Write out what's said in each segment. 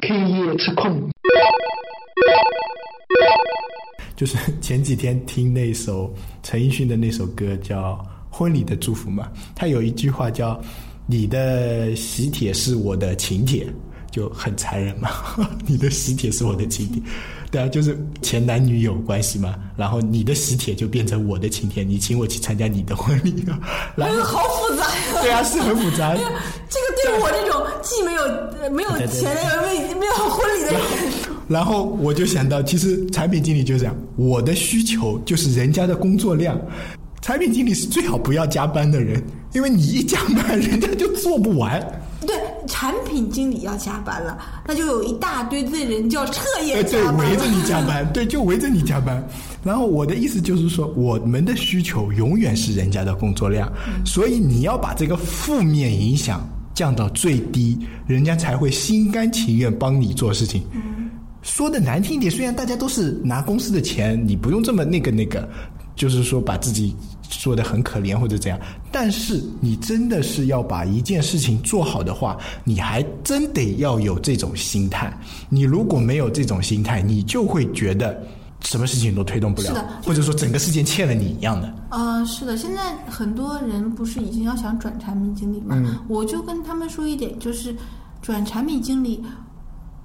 K 夜之控。就是前几天听那首陈奕迅的那首歌叫《婚礼的祝福》嘛，他有一句话叫“你的喜帖是我的请帖”，就很残忍嘛。你的喜帖是我的请帖，对啊，就是前男女友关系嘛。然后你的喜帖就变成我的请帖，你请我去参加你的婚礼，然后 好复杂呀。对啊，是很复杂。这个对于我这种既没有没有前男友、没没有婚礼的人。然后我就想到，其实产品经理就是这样，我的需求就是人家的工作量。产品经理是最好不要加班的人，因为你一加班，人家就做不完。对，产品经理要加班了，那就有一大堆的人就要彻夜对，围着你加班，对，就围着你加班。然后我的意思就是说，我们的需求永远是人家的工作量，所以你要把这个负面影响降到最低，人家才会心甘情愿帮你做事情。说的难听一点，虽然大家都是拿公司的钱，你不用这么那个那个，就是说把自己说的很可怜或者怎样。但是你真的是要把一件事情做好的话，你还真得要有这种心态。你如果没有这种心态，你就会觉得什么事情都推动不了，或者说整个事件欠了你一样的。啊，是的，现在很多人不是已经要想转产品经理嘛？我就跟他们说一点，就是转产品经理。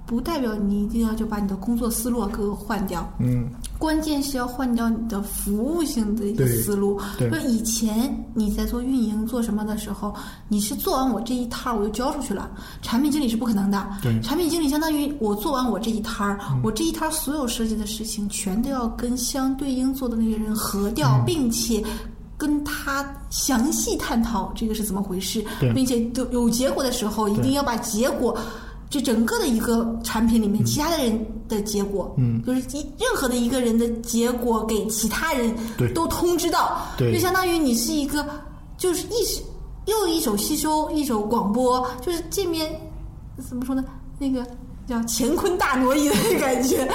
不代表你一定要就把你的工作思路给我换掉，嗯，关键是要换掉你的服务性的一个思路。对，就以前你在做运营做什么的时候，你是做完我这一摊儿我就交出去了，产品经理是不可能的。对，产品经理相当于我做完我这一摊儿，我这一摊儿所有设计的事情全都要跟相对应做的那些人合掉，并且跟他详细探讨这个是怎么回事，并且有有结果的时候一定要把结果。就整个的一个产品里面，其他的人的结果，嗯，就是一任何的一个人的结果给其他人都通知到，对，就相当于你是一个，就是一又一手吸收，一手广播，就是这面怎么说呢？那个叫乾坤大挪移的感觉。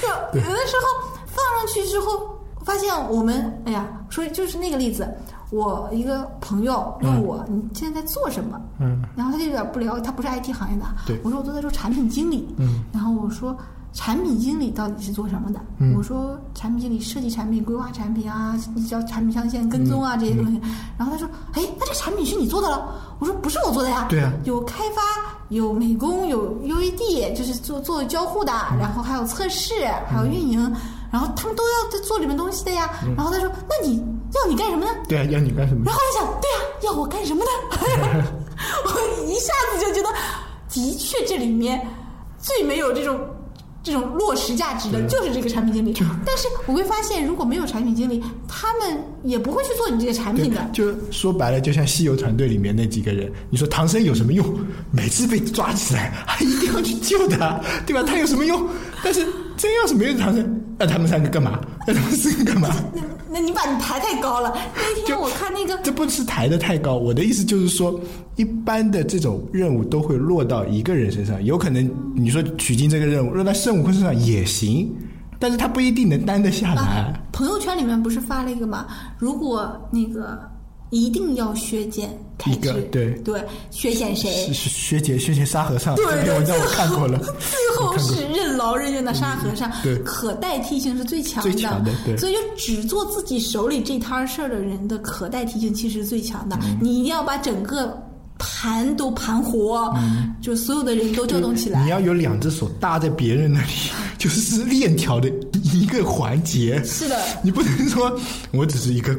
就有的时候放上去之后，发现我们，哎呀，说就是那个例子。我一个朋友问我：“你现在在做什么？”嗯，然后他就有点不了解，他不是 IT 行业的。对，我说我都在做产品经理。嗯，然后我说产品经理到底是做什么的？嗯，我说产品经理设计产品、规划产品啊，叫产品上线、跟踪啊这些东西。然后他说：“哎，那这个产品是你做的了？”我说：“不是我做的呀。”对啊，有开发、有美工、有 UED，就是做做交互的，然后还有测试，还有运营，然后他们都要在做里面东西的呀。然后他说：“那你？”要你干什么呢？对啊，要你干什么？然后我想，对啊，要我干什么呢？我一下子就觉得，的确这里面最没有这种这种落实价值的，就是这个产品经理。但是我会发现，如果没有产品经理，他们也不会去做你这个产品的。就说白了，就像西游团队里面那几个人，你说唐僧有什么用？每次被抓起来，还一定要去救他，对吧？他有什么用？但是真要是没有唐僧，那他们三个干嘛？那他们四个干嘛？那那你把你抬太高了。那天我看那个，这不是抬的太高。我的意思就是说，一般的这种任务都会落到一个人身上。有可能你说取经这个任务落到孙悟空身上也行，但是他不一定能担得下来。朋友圈里面不是发了一个嘛？如果那个。一定要削减开支，对对，削减谁？是削减削减沙和尚。这篇文章我看过了。最后是任劳任怨的沙和尚，对，可代替性是最强的，最强的，对。所以就只做自己手里这摊事儿的人的可代替性其实是最强的。你一定要把整个盘都盘活，就所有的人都调动起来。你要有两只手搭在别人那里，就是链条的一个环节。是的，你不能说我只是一个。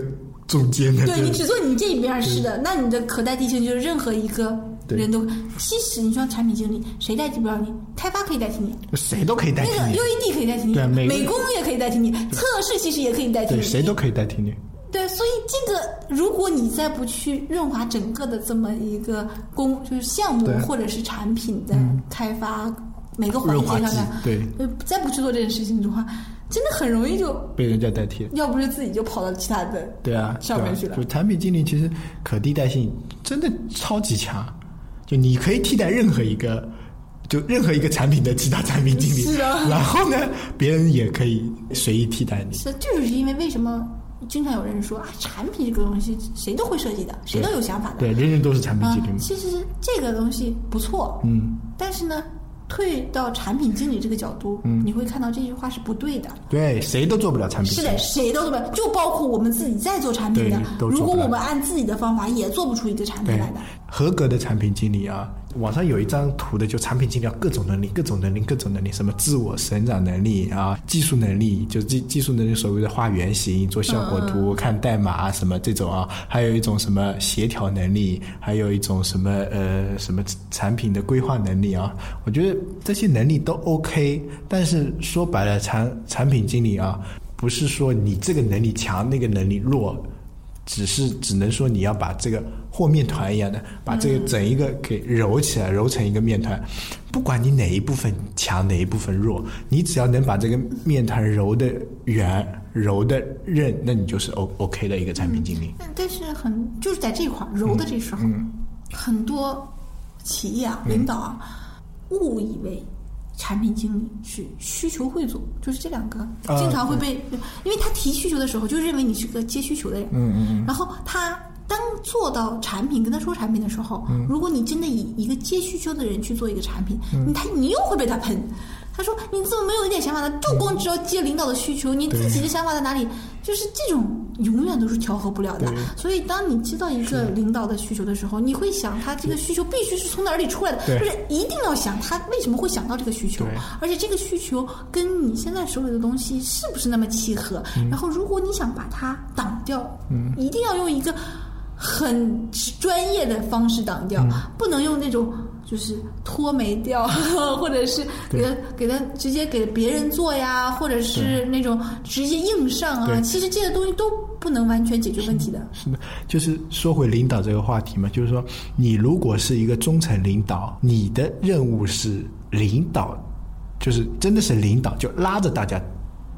中间的，对你只做你这一边是的，那你的可代替性就是任何一个人都。其实你说产品经理谁代替不了你？开发可以代替你，谁都可以代替你。那个 UED 可以代替你，对，美工也可以代替你，测试其实也可以代替你，谁都可以代替你。对，所以这个如果你再不去润滑整个的这么一个工，就是项目或者是产品的开发每个环节上面，对，再不去做这件事情的话。真的很容易就被人家代替了，要不是自己就跑到其他的对啊上面去了。就产品经理其实可替代性真的超级强，就你可以替代任何一个，就任何一个产品的其他产品经理。是啊。然后呢，别人也可以随意替代你。是，就是因为为什么经常有人说啊，产品这个东西谁都会设计的，谁都有想法的。对，人人都是产品啊经理，嘛。其实这个东西不错，嗯，但是呢，退到产品经理这个角度，嗯你会看到这句话是不对的。对，谁都做不了产品。是的，谁都做不了，就包括我们自己在做产品的，如果我们按自己的方法，也做不出一个产品来的。，合格的产品经理啊，网上有一张图的，就产品经理要各种能力，各种能力，各种能力，什么自我成长能力啊，技术能力，就技技术能力，所谓的画原型、做效果图、看代码啊什么这种啊，还有一种什么协调能力，还有一种什么呃什么产品的规划能力啊，我觉得这些能力都 OK，但是说白了，产产品经理啊，不是说你这个能力强，那个能力弱。只是只能说你要把这个和面团一样的，把这个整一个给揉起来，揉成一个面团。不管你哪一部分强，哪一部分弱，你只要能把这个面团揉的圆、揉的韧，那你就是 O OK 的一个产品经理。但但是很就是在这块儿揉的这时候，很多企业啊、领导啊，误以为产品经理是需求汇总，就是这两个啊经常会被，因为他提需求的时候就认为你是个接需求的人，嗯嗯嗯，然后他当做到产品跟他说产品的时候，如果你真的以一个接需求的人去做一个产品，你他你又会被他喷。他说：“你怎么没有一点想法呢？就光知道接领导的需求，你自己的想法在哪里？就是这种永远都是调和不了的。所以，当你知道一个领导的需求的时候，你会想他这个需求必须是从哪里出来的，就是一定要想他为什么会想到这个需求，而且这个需求跟你现在手里的东西是不是那么契合？嗯。然后，如果你想把它挡掉，一定要用一个很专业的方式挡掉，嗯。不能用那种就是脱没掉，或者是给他给他直接给别人做呀，或者是那种直接硬上啊。其实这些东西都不能完全解决问题的。是的，就是说回领导这个话题嘛，就是说，你如果是一个中层领导，你的任务是领导，就是真的是领导，就拉着大家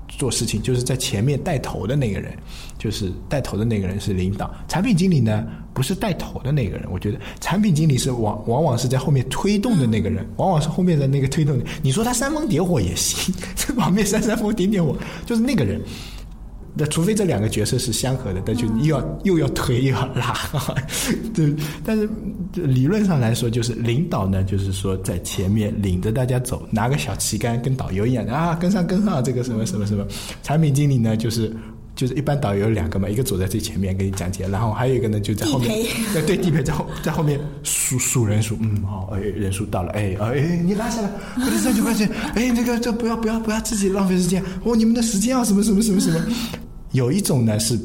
做事情，就是在前面带头的那个人，就是带头的那个人是领导。产品经理呢，不是带头的那个人，我觉得产品经理是往往往是在后面推动的那个人，往往是后面的那个推动。你说他煽风点火也行，在旁边煽煽风点点火，就是那个人。那除非这两个角色是相合的，那就又要、又要推又要拉，对。但是理论上来说，就是领导呢，就是说在前面领着大家走，拿个小旗杆跟导游一样的啊，跟上跟上，这个什么什么什么。产品经理呢，就是。就是一般导游有两个嘛，一个走在最前面给你讲解，然后还有一个呢就在后面对 对，地陪在后在后面数数人数，嗯好，哎人数到了，哎哎你拉下来，快点上去快点，哎那个这不要不要不要自己浪费时间，哦你们的时间要什么什么什么什么。有一种呢是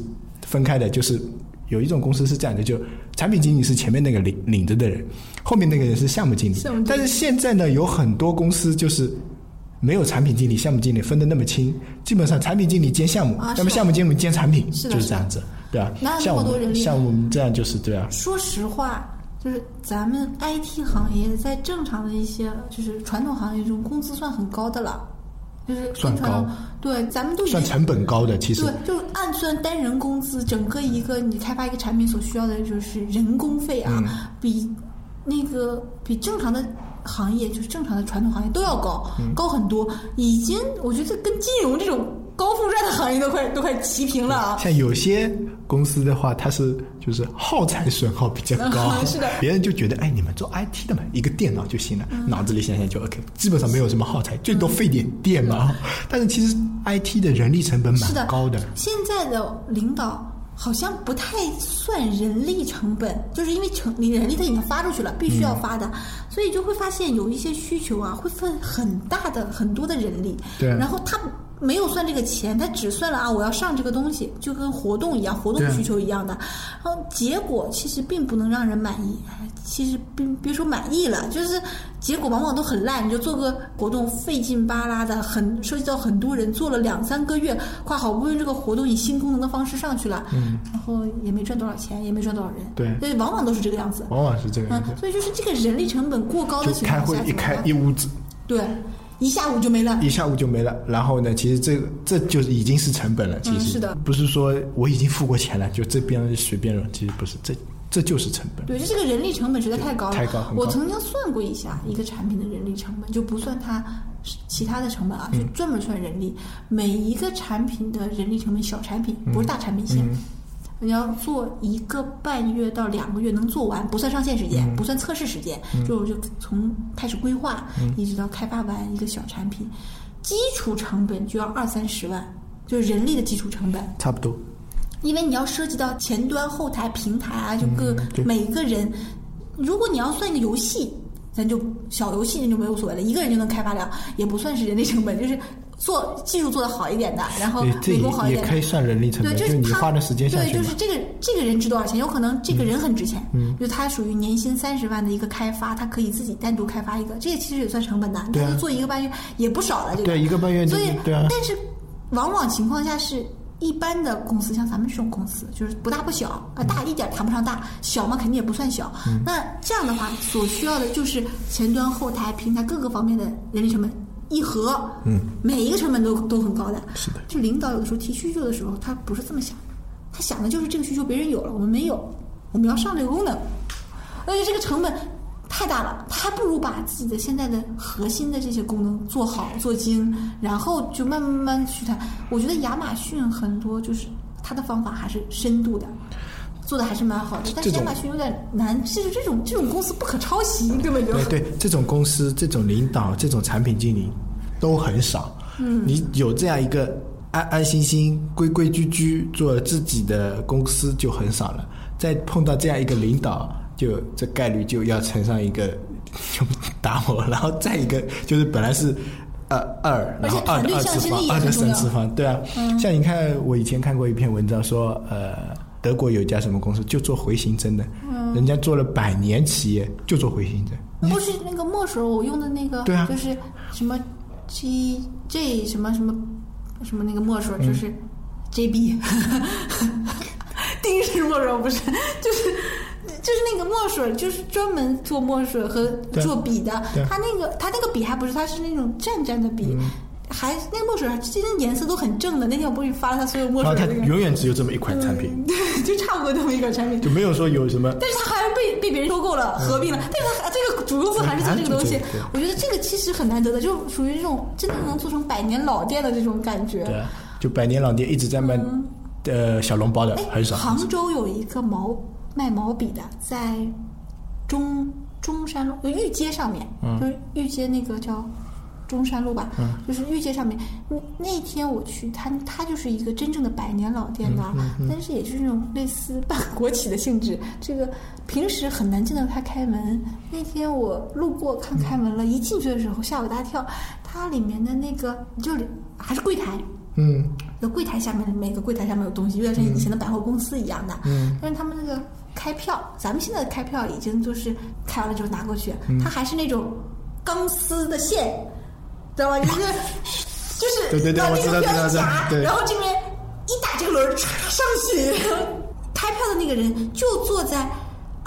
分开的，就是有一种公司是这样的，就产品经理是前面那个领领着的人，后面那个人是。项目经理但是现在呢，有很多公司就是没有产品经理、项目经理分的那么清，基本上产品经理兼项目，啊那么项目经理兼产品，是就是这样子，对吧？哪有那像我么多人力们像我们这样就是对啊，说实话，就是咱们 IT 行业在正常的一些就是传统行业中，工资算很高的了，就是算高。对，咱们都算成本高的，其实。对，就是按算单人工资，整个一个你开发一个产品所需要的就是人工费啊，嗯。比那个比正常的行业，就是正常的传统行业都要高，嗯高很多。已经我觉得跟金融这种高负债的行业都快都快齐平了啊。像有些公司的话，它是就是耗材损耗比较高，是的别人就觉得哎，你们做 IT 的嘛，一个电脑就行了，脑子里想想就 OK，基本上没有什么耗材，最多费点电嘛。但是其实 IT 的人力成本蛮高的，现在的领导好像不太算人力成本，就是因为成你人力它已经发出去了，必须要发的，所以就会发现有一些需求啊，会分很大的很多的人力，对。然后他。没有算这个钱，他只算了啊，我要上这个东西，就跟活动一样，活动需求一样的。然后结果其实并不能让人满意，哎其实并别说满意了，就是结果往往都很烂。你就做个活动费劲巴拉的，很涉及到很多人，做了两三个月，快好不容易这个活动以新功能的方式上去了，嗯，然后也没赚多少钱，也没赚多少人，对所以往往都是这个样子。往往是这个样子嗯，。所以就是这个人力成本过高的情况下，会一开一屋子，对，一下午就没了。一下午就没了。然后呢，其实这个这就是已经是成本了。其实、嗯是的不是说我已经付过钱了，就这边随便了。其实不是，这这就是成本。对，就这个人力成本实在太高了。太高我曾经算过一下一个产品的人力成本，就不算它其他的成本啊，就专门算人力。每一个产品的人力成本，小产品不是大产品线，你要做一个半月到两个月能做完，不算上线时间，不算测试时间，就就从开始规划一直到开发完一个小产品，基础成本就要二三十万，就是人力的基础成本。差不多。因为你要涉及到前端、后台、平台啊，就各对每个人，如果你要算一个游戏，咱就小游戏那就没有所谓了，一个人就能开发了，也不算是人力成本，就是做技术做的好一点的，然后美工好一点的也可以算人力成，本，对就是你他花的时间对，就是。这个这个人值多少钱？有可能这个人很值钱，嗯，就他属于年薪三十万的一个开发，他可以自己单独开发一个，这个其实也算成本的。对啊他就做一个半月也不少了，这个对一个半月所以对啊但是往往情况下是。一般的公司，像咱们这种公司，就是不大不小啊，大一点谈不上大，小嘛肯定也不算小。嗯那这样的话，所需要的就是前端、后台、平台各个方面的人力成本一合，嗯，每一个成本都都很高的。是的就领导有的时候提需求的时候，他不是这么想，他想的就是这个需求别人有了，我们没有，我们要上这个功能，而且这个成本太大了，他还不如把自己的现在的核心的这些功能做好做精，然后就慢慢慢慢去谈。我觉得亚马逊很多就是他的方法还是深度的。做的还是蛮好的，但是亚马逊有点难。其实这种这种公司不可抄袭，根本就对对，这种公司、这种领导、这种产品经理都很少。嗯，你有这样一个安安心心、规规矩矩做自己的公司就很少了。再碰到这样一个领导，就这概率就要乘上一个，就打我。然后再一个就是本来是。二二，然后二的二次方，二的三次方，对啊。像你看，我以前看过一篇文章说，呃，德国有一家什么公司就做回形针的，人家做了百年企业就做回形针。不是那个墨水，我用的那个，对啊。就是什么 G J 什么什么什么那个墨水，就是 J B，定式墨水不是，就是就是那个墨水，就是专门做墨水和做笔的。对。它那个它那个笔还不是，它是那种蘸蘸的笔。还那个墨水，其实颜色都很正的。那天我不是发了他所有墨然后它水的那个，永远只有这么一款产品，对，就差不多这么一款产品。就没有说有什么。但是它还是被被别人收购了、合并了，但是它这个主公司还是做这个东西我觉得这个其实很难得的，就属于这种真的能做成百年老店的这种感觉。对啊，就百年老店一直在卖，呃，小笼包的哎，很少。杭州有一个毛卖毛笔的，在中中山路就御街上面，嗯就是御街那个叫中山路吧，就是御街上面。那那天我去，它它就是一个真正的百年老店的，嗯但是也是那种类似半国企的性质。这个平时很难见到它开门。那天我路过看开门了，一进去的时候吓我一大跳，它里面的那个就是还是柜台。嗯，那柜台下面每个柜台下面有东西，有点像以前的百货公司一样的。嗯，但是他们那个开票，咱们现在的开票已经就是开完了之后拿过去，嗯它还是那种钢丝的线，知道吗？就是就是对对对把那个我知道知道知道票一夹，然后这边一打这个轮儿唰上去，然后开票的那个人就坐在。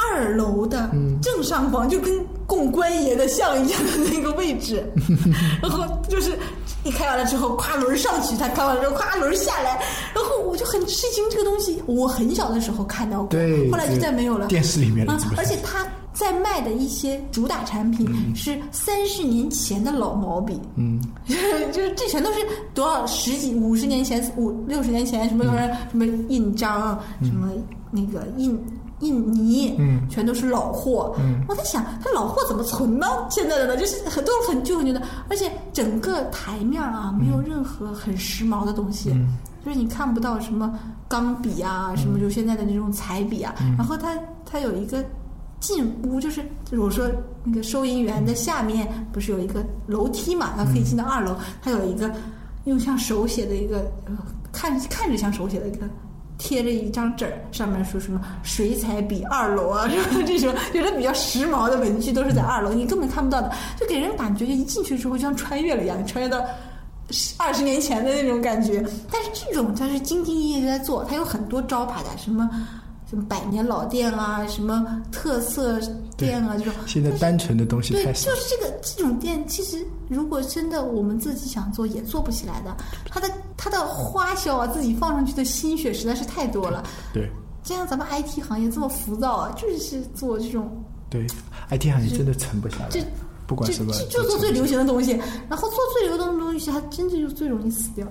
二楼的嗯正上方，就跟供官爷的像一样的那个位置，然后就是一开完了之后，咵轮儿上去，他开完了之后，咵轮儿下来，然后我就很吃惊，这个东西我很小的时候看到过，后来就再没有了。电视里面而且他在卖的一些主打产品是三十年前的老毛笔，嗯，就是这全都是多少十几、五十年前、五六十年前什么什么什么印章，什么那个印。印泥，嗯，全都是老货。嗯，我在想，它老货怎么存呢？现在的呢，就是很多很旧很旧的，而且整个台面啊，没有任何很时髦的东西，嗯。就是你看不到什么钢笔啊，什么就现在的那种彩笔啊。然后它它有一个进屋，就是就是我说那个收银员的下面不是有一个楼梯嘛，然后可以进到二楼，它有一个用像手写的一个，看看着像手写的一个。贴着一张纸儿，上面说什么“水彩笔二楼”啊，什 么这种有的比较时髦的文具都是在二楼，你根本看不到的，就给人感觉就一进去之后就像穿越了一样，穿越到二十年前的那种感觉。但是这种它是兢兢业业在做，它有很多招牌的，什么什么百年老店啊，什么特色店啊，这种。现在单纯的东西对，太少。就是这个这种店，其实如果真的我们自己想做，也做不起来的。它的它的花销啊，自己放上去的心血实在是太多了。对就像咱们 IT 行业这么浮躁啊，就是做这种对，IT 行业真的沉不下来这。不管什么就就做最流行的东西，然后做最流行的东西，它真的就最容易死掉。